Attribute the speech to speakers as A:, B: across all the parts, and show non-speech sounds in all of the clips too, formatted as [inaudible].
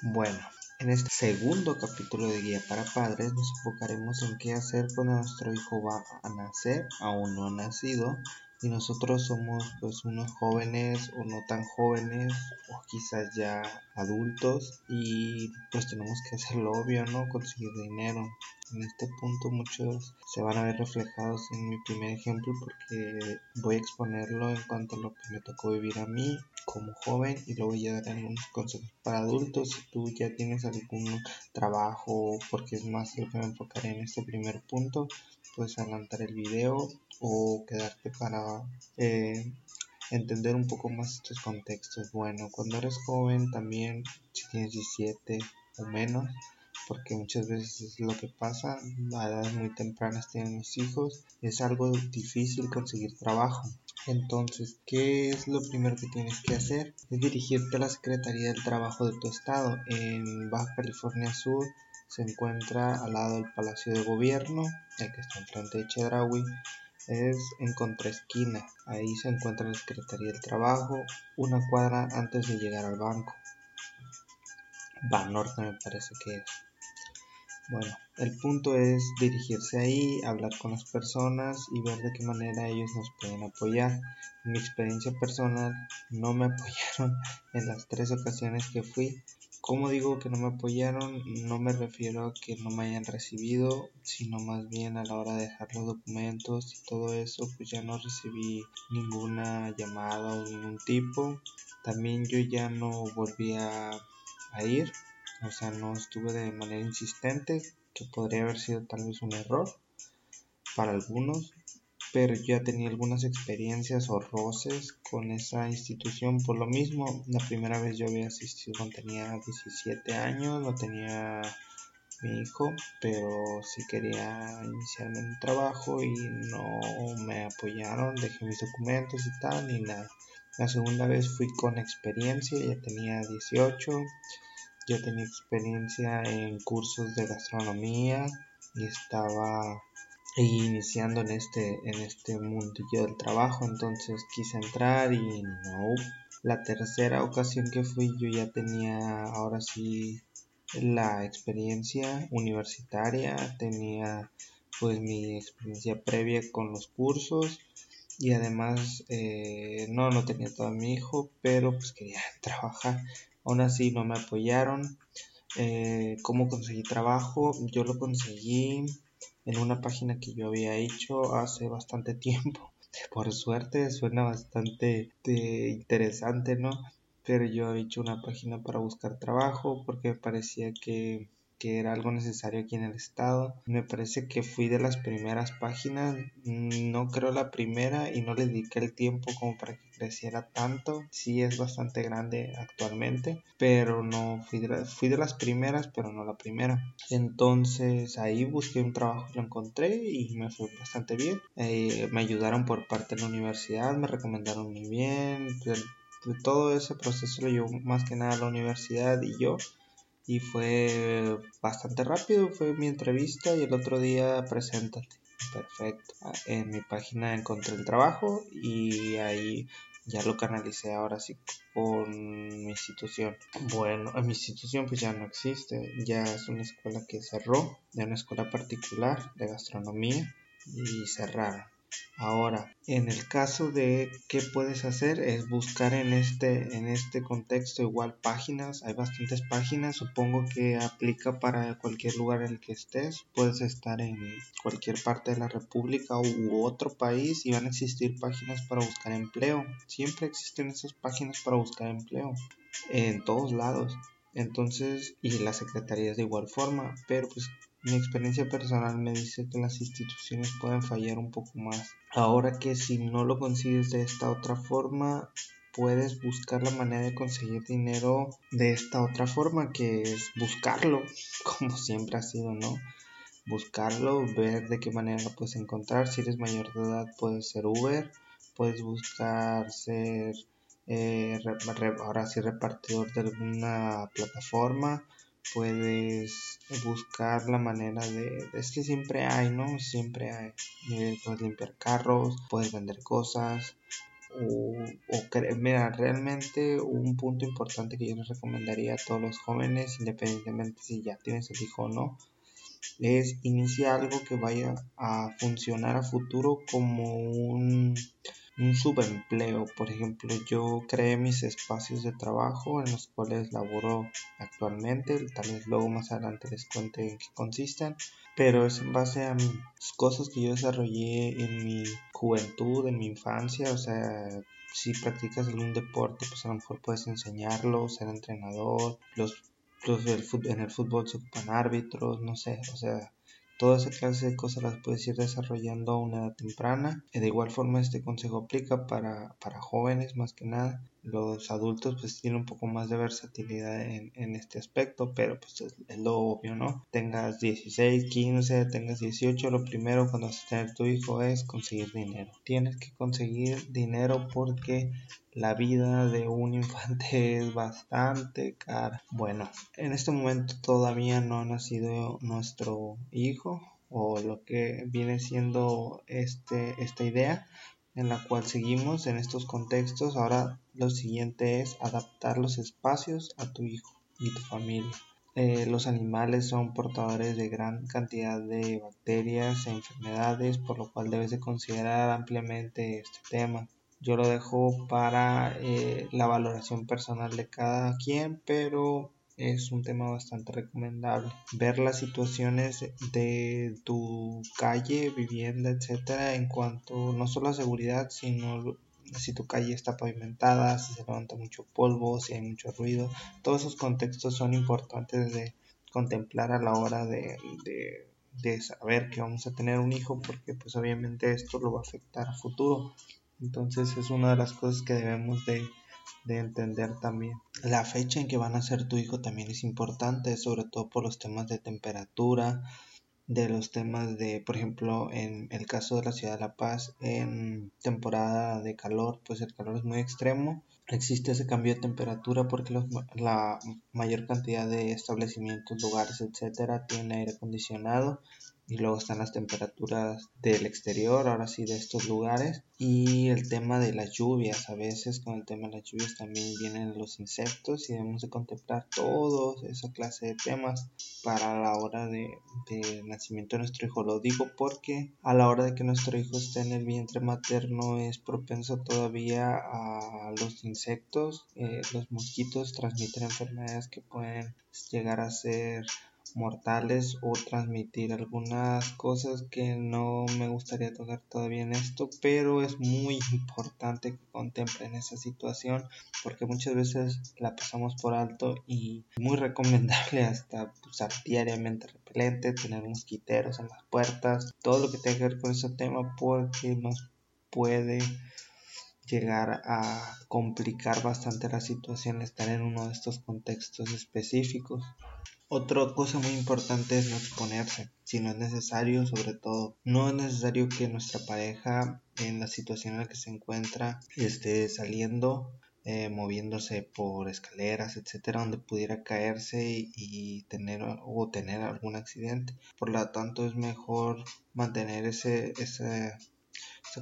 A: Bueno, en este segundo capítulo de Guía para Padres nos enfocaremos en qué hacer cuando nuestro hijo va a nacer, aún no ha nacido, y nosotros somos pues unos jóvenes o no tan jóvenes o quizás ya adultos y pues tenemos que hacer lo obvio, ¿no? Conseguir dinero. En este punto muchos se van a ver reflejados en mi primer ejemplo porque voy a exponerlo en cuanto a lo que me tocó vivir a mí como joven y luego ya dar algunos consejos para adultos si tú ya tienes algún trabajo porque es más lo que me enfocaré en este primer punto puedes adelantar el video o quedarte para eh, entender un poco más estos contextos bueno cuando eres joven también si tienes 17 o menos porque muchas veces es lo que pasa a edades muy tempranas tienen mis hijos es algo difícil conseguir trabajo entonces, ¿qué es lo primero que tienes que hacer? Es dirigirte a la Secretaría del Trabajo de tu estado. En Baja California Sur se encuentra al lado del Palacio de Gobierno, el que está enfrente de Chedraui. Es en contraesquina. Ahí se encuentra la Secretaría del Trabajo, una cuadra antes de llegar al banco. Norte me parece que es. Bueno, el punto es dirigirse ahí, hablar con las personas y ver de qué manera ellos nos pueden apoyar. En mi experiencia personal no me [laughs] apoyaron en las tres ocasiones que fui. Como digo que no me apoyaron? No me refiero a que no me hayan recibido, sino más bien a la hora de dejar los documentos y todo eso, pues ya no recibí ninguna llamada o ningún tipo. También yo ya no volví a, a ir o sea, no estuve de manera insistente, que podría haber sido tal vez un error para algunos, pero ya tenía algunas experiencias o roces con esa institución por lo mismo. La primera vez yo había asistido cuando tenía 17 años, no tenía mi hijo, pero sí quería iniciarme un trabajo y no me apoyaron, dejé mis documentos y tal, ni nada. La segunda vez fui con experiencia, ya tenía 18 ya tenía experiencia en cursos de gastronomía y estaba iniciando en este, en este mundillo del trabajo, entonces quise entrar y no. La tercera ocasión que fui yo ya tenía ahora sí la experiencia universitaria, tenía pues mi experiencia previa con los cursos y además eh, no, no tenía todo mi hijo, pero pues quería [laughs] trabajar Aún así no me apoyaron. Eh, ¿Cómo conseguí trabajo? Yo lo conseguí en una página que yo había hecho hace bastante tiempo. [laughs] Por suerte suena bastante eh, interesante, ¿no? Pero yo había hecho una página para buscar trabajo porque parecía que que era algo necesario aquí en el estado. Me parece que fui de las primeras páginas, no creo la primera y no le dediqué el tiempo como para que creciera tanto. Sí es bastante grande actualmente, pero no fui de, las primeras, pero no la primera. Entonces ahí busqué un trabajo, lo encontré y me fue bastante bien. Eh, me ayudaron por parte de la universidad, me recomendaron muy bien. todo ese proceso lo llevó más que nada la universidad y yo y fue bastante rápido, fue mi entrevista y el otro día preséntate. Perfecto. En mi página encontré el trabajo y ahí ya lo canalicé ahora sí con mi institución. Bueno, en mi institución pues ya no existe, ya es una escuela que cerró, de una escuela particular de gastronomía y cerraron. Ahora, en el caso de qué puedes hacer es buscar en este, en este contexto igual páginas, hay bastantes páginas, supongo que aplica para cualquier lugar en el que estés, puedes estar en cualquier parte de la república u otro país y van a existir páginas para buscar empleo, siempre existen esas páginas para buscar empleo, en todos lados. Entonces, y las secretarías de igual forma, pero pues mi experiencia personal me dice que las instituciones pueden fallar un poco más. Ahora que si no lo consigues de esta otra forma, puedes buscar la manera de conseguir dinero de esta otra forma, que es buscarlo, [laughs] como siempre ha sido, ¿no? Buscarlo, ver de qué manera lo puedes encontrar. Si eres mayor de edad, puedes ser Uber, puedes buscar ser eh, ahora sí repartidor de alguna plataforma puedes buscar la manera de, es que siempre hay, ¿no? Siempre hay, eh, puedes limpiar carros, puedes vender cosas, o, o mira, realmente un punto importante que yo les recomendaría a todos los jóvenes, independientemente si ya tienes el hijo o no, es iniciar algo que vaya a funcionar a futuro como un, un subempleo. Por ejemplo, yo creé mis espacios de trabajo en los cuales laboro actualmente. Tal vez luego más adelante les cuente en qué consisten. Pero es en base a cosas que yo desarrollé en mi juventud, en mi infancia. O sea, si practicas algún deporte, pues a lo mejor puedes enseñarlo, ser entrenador. Los, los en el fútbol se ocupan árbitros, no sé. O sea, Toda esa clase de cosas las puedes ir desarrollando a una edad temprana. De igual forma este consejo aplica para, para jóvenes más que nada los adultos pues tienen un poco más de versatilidad en, en este aspecto, pero pues es, lo obvio, ¿no? Tengas 16, 15, tengas 18, lo primero cuando vas a tener tu hijo es conseguir dinero. Tienes que conseguir dinero porque la vida de un infante es bastante cara. Bueno, en este momento todavía no ha nacido nuestro hijo o lo que viene siendo este, esta idea en la cual seguimos en estos contextos. Ahora lo siguiente es adaptar los espacios a tu hijo y tu familia. Eh, los animales son portadores de gran cantidad de bacterias e enfermedades, por lo cual debes de considerar ampliamente este tema. Yo lo dejo para eh, la valoración personal de cada quien, pero es un tema bastante recomendable. Ver las situaciones de tu calle, vivienda, etcétera, en cuanto no solo a seguridad, sino si tu calle está pavimentada, si se levanta mucho polvo, si hay mucho ruido. Todos esos contextos son importantes de contemplar a la hora de, de, de saber que vamos a tener un hijo, porque pues obviamente esto lo va a afectar a futuro. Entonces es una de las cosas que debemos de de entender también. La fecha en que van a ser tu hijo también es importante, sobre todo por los temas de temperatura, de los temas de, por ejemplo, en el caso de la ciudad de La Paz, en temporada de calor, pues el calor es muy extremo. Existe ese cambio de temperatura porque la mayor cantidad de establecimientos, lugares, etcétera, tienen aire acondicionado y luego están las temperaturas del exterior, ahora sí de estos lugares y el tema de las lluvias, a veces con el tema de las lluvias también vienen los insectos y debemos de contemplar todos esa clase de temas para la hora de, nacimiento de nuestro hijo. Lo digo porque a la hora de que nuestro hijo esté en el vientre materno es propenso todavía a los insectos, eh, los mosquitos transmiten enfermedades que pueden llegar a ser mortales o transmitir algunas cosas que no me gustaría tocar todavía en esto, pero es muy importante que contemplen esa situación porque muchas veces la pasamos por alto y muy recomendable hasta usar diariamente repelente, tener mosquiteros en las puertas, todo lo que tenga que ver con ese tema porque nos puede llegar a complicar bastante la situación estar en uno de estos contextos específicos. Otra cosa muy importante es no exponerse, si no es necesario, sobre todo. No es necesario que nuestra pareja, en la situación en la que se encuentra, esté saliendo, eh, moviéndose por escaleras, etcétera, donde pudiera caerse y, tener o tener algún accidente. Por lo tanto, es mejor mantener ese, esa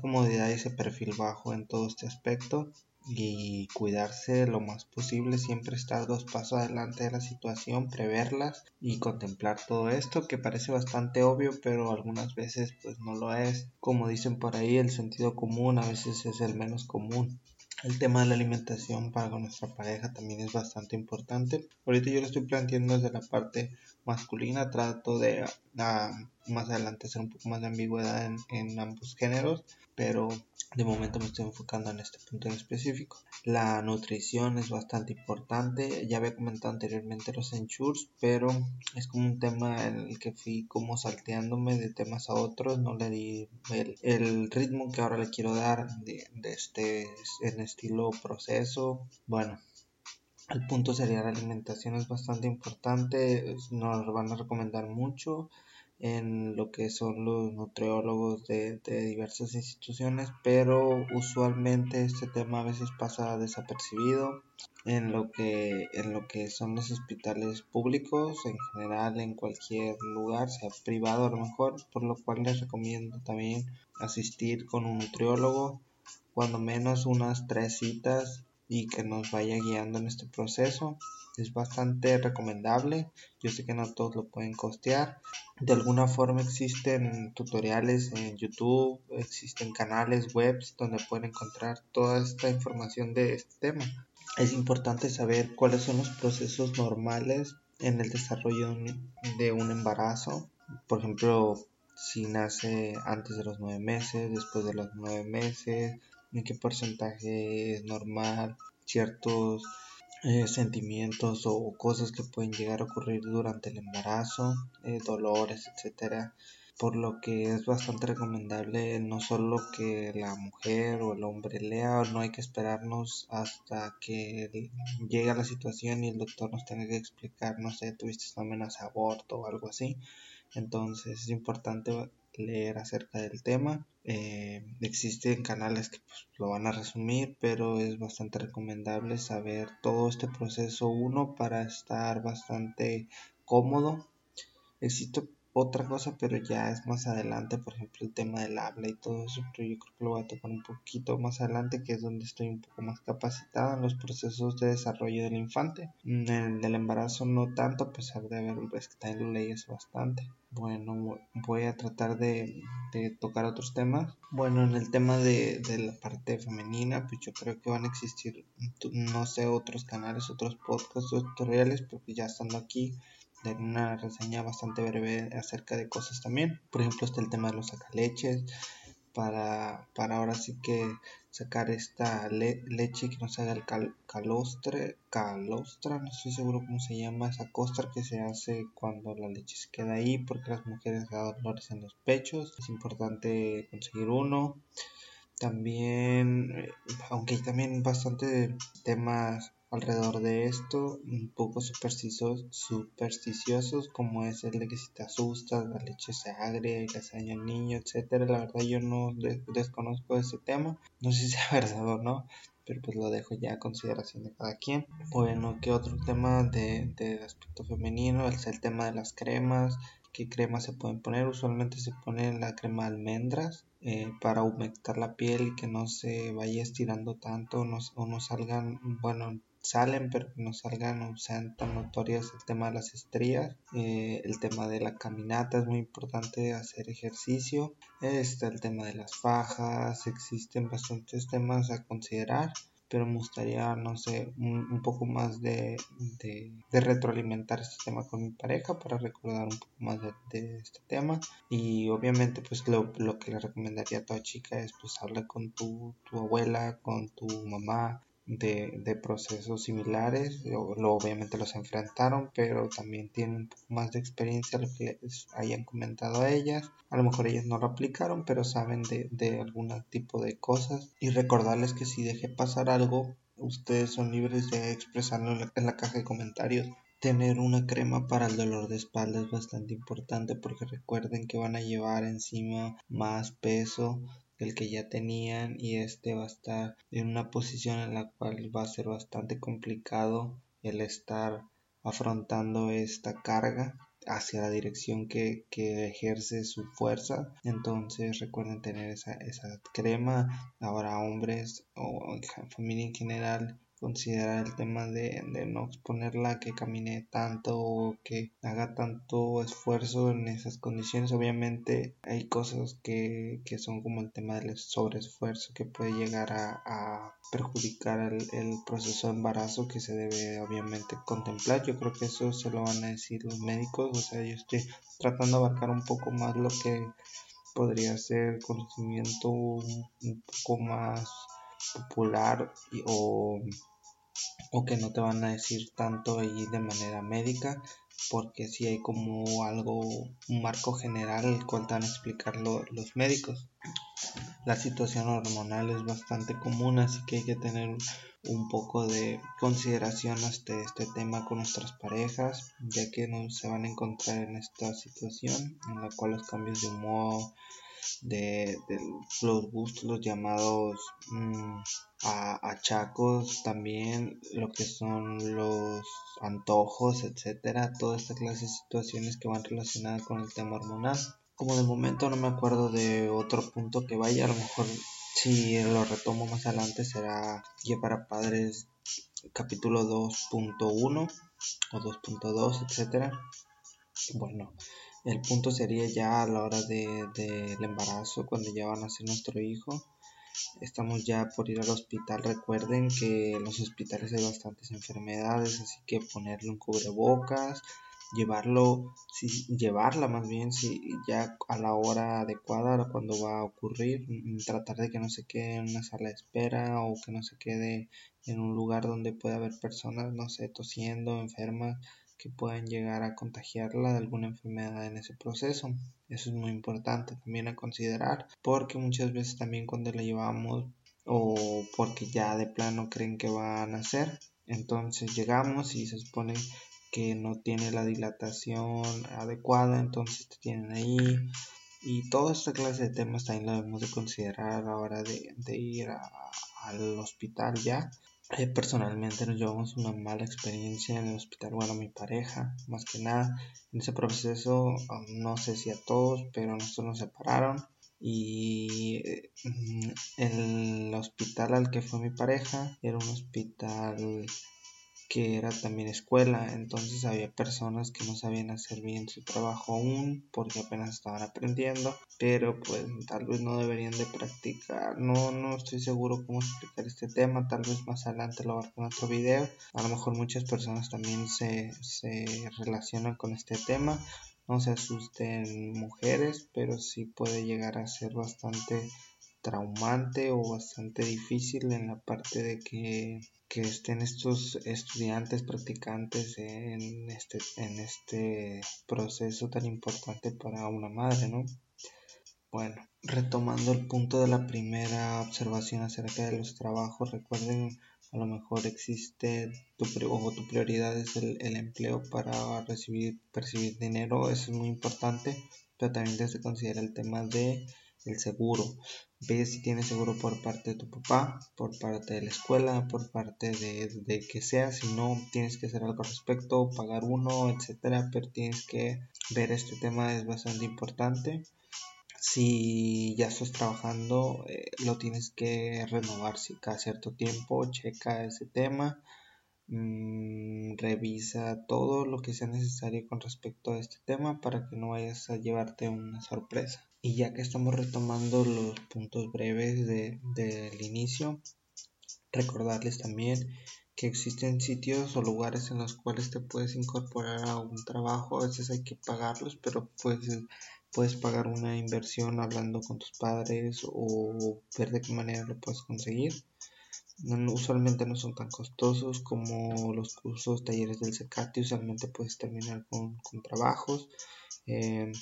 A: comodidad y ese perfil bajo en todo este aspecto y cuidarse lo más posible, siempre estar dos pasos adelante de la situación, preverlas y contemplar todo esto que parece bastante obvio, pero algunas veces pues no lo es. Como dicen por ahí, el sentido común a veces es el menos común. El tema de la alimentación para nuestra pareja también es bastante importante. Ahorita yo lo estoy planteando desde la parte masculina, trato de ah, más adelante hacer un poco más de ambigüedad en ambos géneros, pero de momento me estoy enfocando en este punto en específico. La nutrición es bastante importante. Ya había comentado anteriormente los ensures, pero es como un tema en el que fui como salteándome de temas a otros. No le di el, ritmo que ahora le quiero dar de, de este en estilo proceso. Bueno, el punto sería la alimentación es bastante importante. Nos van a recomendar mucho en lo que son los nutriólogos de, diversas instituciones, pero usualmente este tema a veces pasa desapercibido en lo que en lo que son los hospitales públicos en general en cualquier lugar sea privado a lo mejor por lo cual les recomiendo también asistir con un nutriólogo cuando menos unas tres citas y que nos vaya guiando en este proceso. Es bastante recomendable. Yo sé que no todos lo pueden costear. De alguna forma existen tutoriales en YouTube, existen canales webs donde pueden encontrar toda esta información de este tema. Es importante saber cuáles son los procesos normales en el desarrollo de un embarazo. Por ejemplo, si nace antes de los nueve meses, después de los nueve meses, en qué porcentaje es normal, ciertos eh, sentimientos o cosas que pueden llegar a ocurrir durante el embarazo, eh, dolores, etcétera. Por lo que es bastante recomendable no solo que la mujer o el hombre lea, no hay que esperarnos hasta que llegue la situación y el doctor nos tenga que explicar, no sé, tuviste una amenaza aborto o algo así. Entonces es importante leer acerca del tema. Eh, existen canales que pues, lo van a resumir, pero es bastante recomendable saber todo este proceso uno para estar bastante cómodo. Existe otra cosa, pero ya es más adelante, por ejemplo, el tema del habla y todo eso, pero yo creo que lo voy a tocar un poquito más adelante, que es donde estoy un poco más capacitada en los procesos de desarrollo del infante. En el del embarazo no tanto, a pesar de haber, pues que también leyes bastante. Bueno, voy a tratar de, tocar otros temas. Bueno, en el tema de, de, la parte femenina, pues yo creo que van a existir, no sé, otros canales, otros podcasts, tutoriales, porque ya estando aquí una reseña bastante breve acerca de cosas también. Por ejemplo, está el tema de los sacaleches. Para, para ahora sí que sacar esta leche que nos haga el calostre, calostra, no estoy seguro cómo se llama, esa costra que se hace cuando la leche se queda ahí porque las mujeres dan dolores en los pechos. Es importante conseguir uno. También, eh, aunque hay también bastante temas alrededor de esto, un poco supersticiosos, como es el de que si te asustas, la leche se agria daño al niño, etcétera. La verdad yo no desconozco ese tema, no sé si sea [laughs] verdad o no, pero pues lo dejo ya a consideración de cada quien. Bueno, ¿qué otro tema de, de aspecto femenino? Es el tema de las cremas. ¿Qué cremas se pueden poner? Usualmente se pone la crema de almendras eh, para humectar la piel y que no se vaya estirando tanto o no salgan, bueno, salen pero que no salgan o sean tan notorias el tema de las estrías eh, el tema de la caminata es muy importante hacer ejercicio está el tema de las fajas existen bastantes temas a considerar pero me gustaría, no sé, un, poco más de, de, retroalimentar este tema con mi pareja para recordar un poco más de, este tema. Y obviamente, pues lo, lo, que le recomendaría a toda chica es, pues, hablar con tu, tu abuela, con tu mamá, de, procesos similares, lo, obviamente los enfrentaron, pero también tienen más de experiencia lo que les hayan comentado a ellas. A lo mejor ellas no lo aplicaron, pero saben de, de algún tipo de cosas. Y recordarles que si deje pasar algo, ustedes son libres de expresarlo en la, en la caja de comentarios. Tener una crema para el dolor de espalda es bastante importante porque recuerden que van a llevar encima más peso el que ya tenían y este va a estar en una posición en la cual va a ser bastante complicado el estar afrontando esta carga hacia la dirección que, que, ejerce su fuerza. Entonces recuerden tener esa, esa crema. Ahora hombres o familia en general considerar el tema de, no exponerla que camine tanto o que haga tanto esfuerzo en esas condiciones. Obviamente hay cosas que, son como el tema del sobreesfuerzo que puede llegar a, perjudicar el, el, proceso de embarazo que se debe obviamente contemplar. Yo creo que eso se lo van a decir los médicos. O sea, yo estoy tratando de abarcar un poco más lo que podría ser conocimiento un poco más popular o o que no te van a decir tanto ahí de manera médica porque si hay como algo un marco general el cual te van a explicar los médicos. La situación hormonal es bastante común así que hay que tener un poco de consideración hasta este tema con nuestras parejas ya que no se van a encontrar en esta situación en la cual los cambios de humor de, los gustos los llamados mm, a, achacos también lo que son los antojos etcétera toda esta clase de situaciones que van relacionadas con el tema hormonal como de momento no me acuerdo de otro punto que vaya a lo mejor si lo retomo más adelante será Guía para Padres capítulo 2.1 o 2.2, etcétera. Bueno, el punto sería ya a la hora del de, embarazo, cuando ya van a ser nuestro hijo. Estamos ya por ir al hospital. Recuerden que en los hospitales hay bastantes enfermedades, así que ponerle un cubrebocas, llevarlo, llevarla más bien, si ya a la hora adecuada, cuando va a ocurrir, mm, tratar de que no se quede en una sala de espera o que no se quede en un lugar donde pueda haber personas, no sé, tosiendo, enfermas, que puedan llegar a contagiarla de alguna enfermedad en ese proceso. Eso es muy importante también a considerar, porque muchas veces también cuando la llevamos o porque ya de plano creen que van a nacer, entonces llegamos y se supone que no tiene la dilatación adecuada, entonces te tienen ahí. Y toda esta clase de temas también lo debemos de considerar a la hora de, ir al hospital ya. Eh, personalmente nos llevamos una mala experiencia en el hospital, bueno, mi pareja, más que nada, en ese proceso, um, no sé si a todos, pero nosotros nos separaron y eh, el hospital al que fue mi pareja era un hospital que era también escuela, entonces había personas que no sabían hacer bien su trabajo aún porque apenas estaban aprendiendo, pero pues tal vez no deberían de practicar, no, no estoy seguro cómo explicar este tema, tal vez más adelante lo haré en otro video, a lo mejor muchas personas también se, se relacionan con este tema, no se asusten mujeres, pero sí puede llegar a ser bastante traumante o bastante difícil en la parte de que, estén estos estudiantes practicantes en este, en este proceso tan importante para una madre, ¿no? Bueno, retomando el punto de la primera observación acerca de los trabajos, recuerden a lo mejor existe tu, o tu prioridad es el, el, empleo para recibir percibir dinero eso es muy importante pero también debes considerar el tema de el seguro. Ve si tienes seguro por parte de tu papá, por parte de la escuela, por parte de, de que sea. Si no, tienes que hacer algo al respecto, pagar uno, etcétera. Pero tienes que ver este tema, es bastante importante. Si ya estás trabajando, eh, lo tienes que renovar si cada cierto tiempo. Checa ese tema. Mm, revisa todo lo que sea necesario con respecto a este tema para que no vayas a llevarte una sorpresa. Y ya que estamos retomando los puntos breves del inicio, recordarles también que existen sitios o lugares en los cuales te puedes incorporar a un trabajo. A veces hay que pagarlos, pero puedes, puedes pagar una inversión hablando con tus padres o ver de qué manera lo puedes conseguir. usualmente no son tan costosos como los cursos, talleres del CECATI. Usualmente puedes terminar con, trabajos. Eh,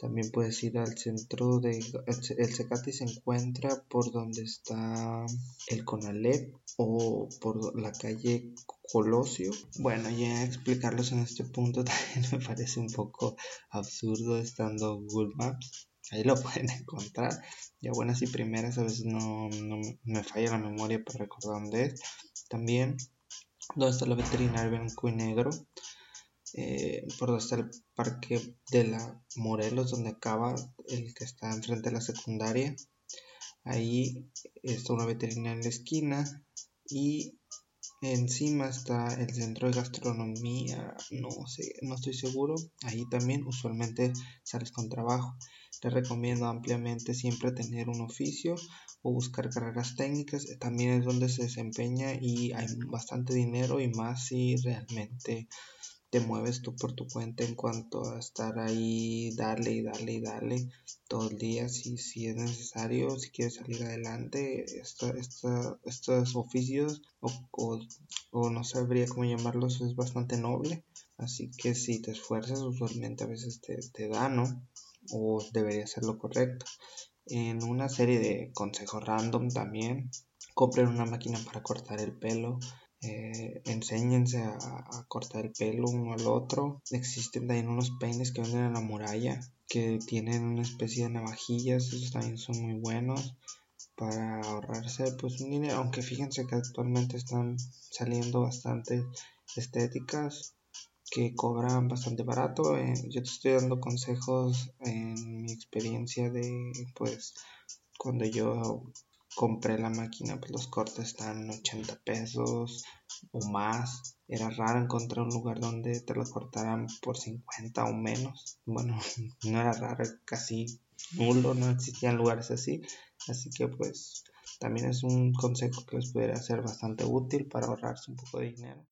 A: también puedes ir al centro de... El Secati se encuentra por donde está el Conalep o por la calle Colosio. Bueno, ya explicarlos en este punto [laughs] también me parece un poco absurdo estando Google Maps. Ahí lo [laughs] pueden encontrar. Ya buenas y primeras a veces no, me falla la memoria para recordar dónde es. También donde está la veterinaria blanco y negro eh, por donde está el parque de la Morelos, donde acaba el que está enfrente de la secundaria. Ahí está una veterinaria en la esquina y encima está el centro de gastronomía, no sé, no estoy seguro. Ahí también usualmente sales con trabajo. Te recomiendo ampliamente siempre tener un oficio o buscar carreras técnicas. También es donde se desempeña y hay bastante dinero y más si realmente te mueves tú por tu cuenta en cuanto a estar ahí, darle y darle y darle todo el día si, si es necesario, si quieres salir adelante, estos oficios o, o, no sabría cómo llamarlos, es bastante noble, así que si te esfuerzas usualmente a veces te, te da, ¿no? O debería ser lo correcto. En una serie de consejos random también, compren una máquina para cortar el pelo, eh, enséñense a, cortar el pelo uno al otro. Existen también unos peines que venden en la muralla que tienen una especie de navajillas, esos también son muy buenos para ahorrarse pues un dinero, aunque fíjense que actualmente están saliendo bastante estéticas que cobran bastante barato. Eh, yo te estoy dando consejos en mi experiencia de pues cuando yo compré la máquina, pues los cortes están 80 pesos o más. Era raro encontrar un lugar donde te lo cortaran por 50 o menos. Bueno, [laughs] no era raro, casi nulo, no existían lugares así. Así que pues también es un consejo que les pudiera ser bastante útil para ahorrarse un poco de dinero.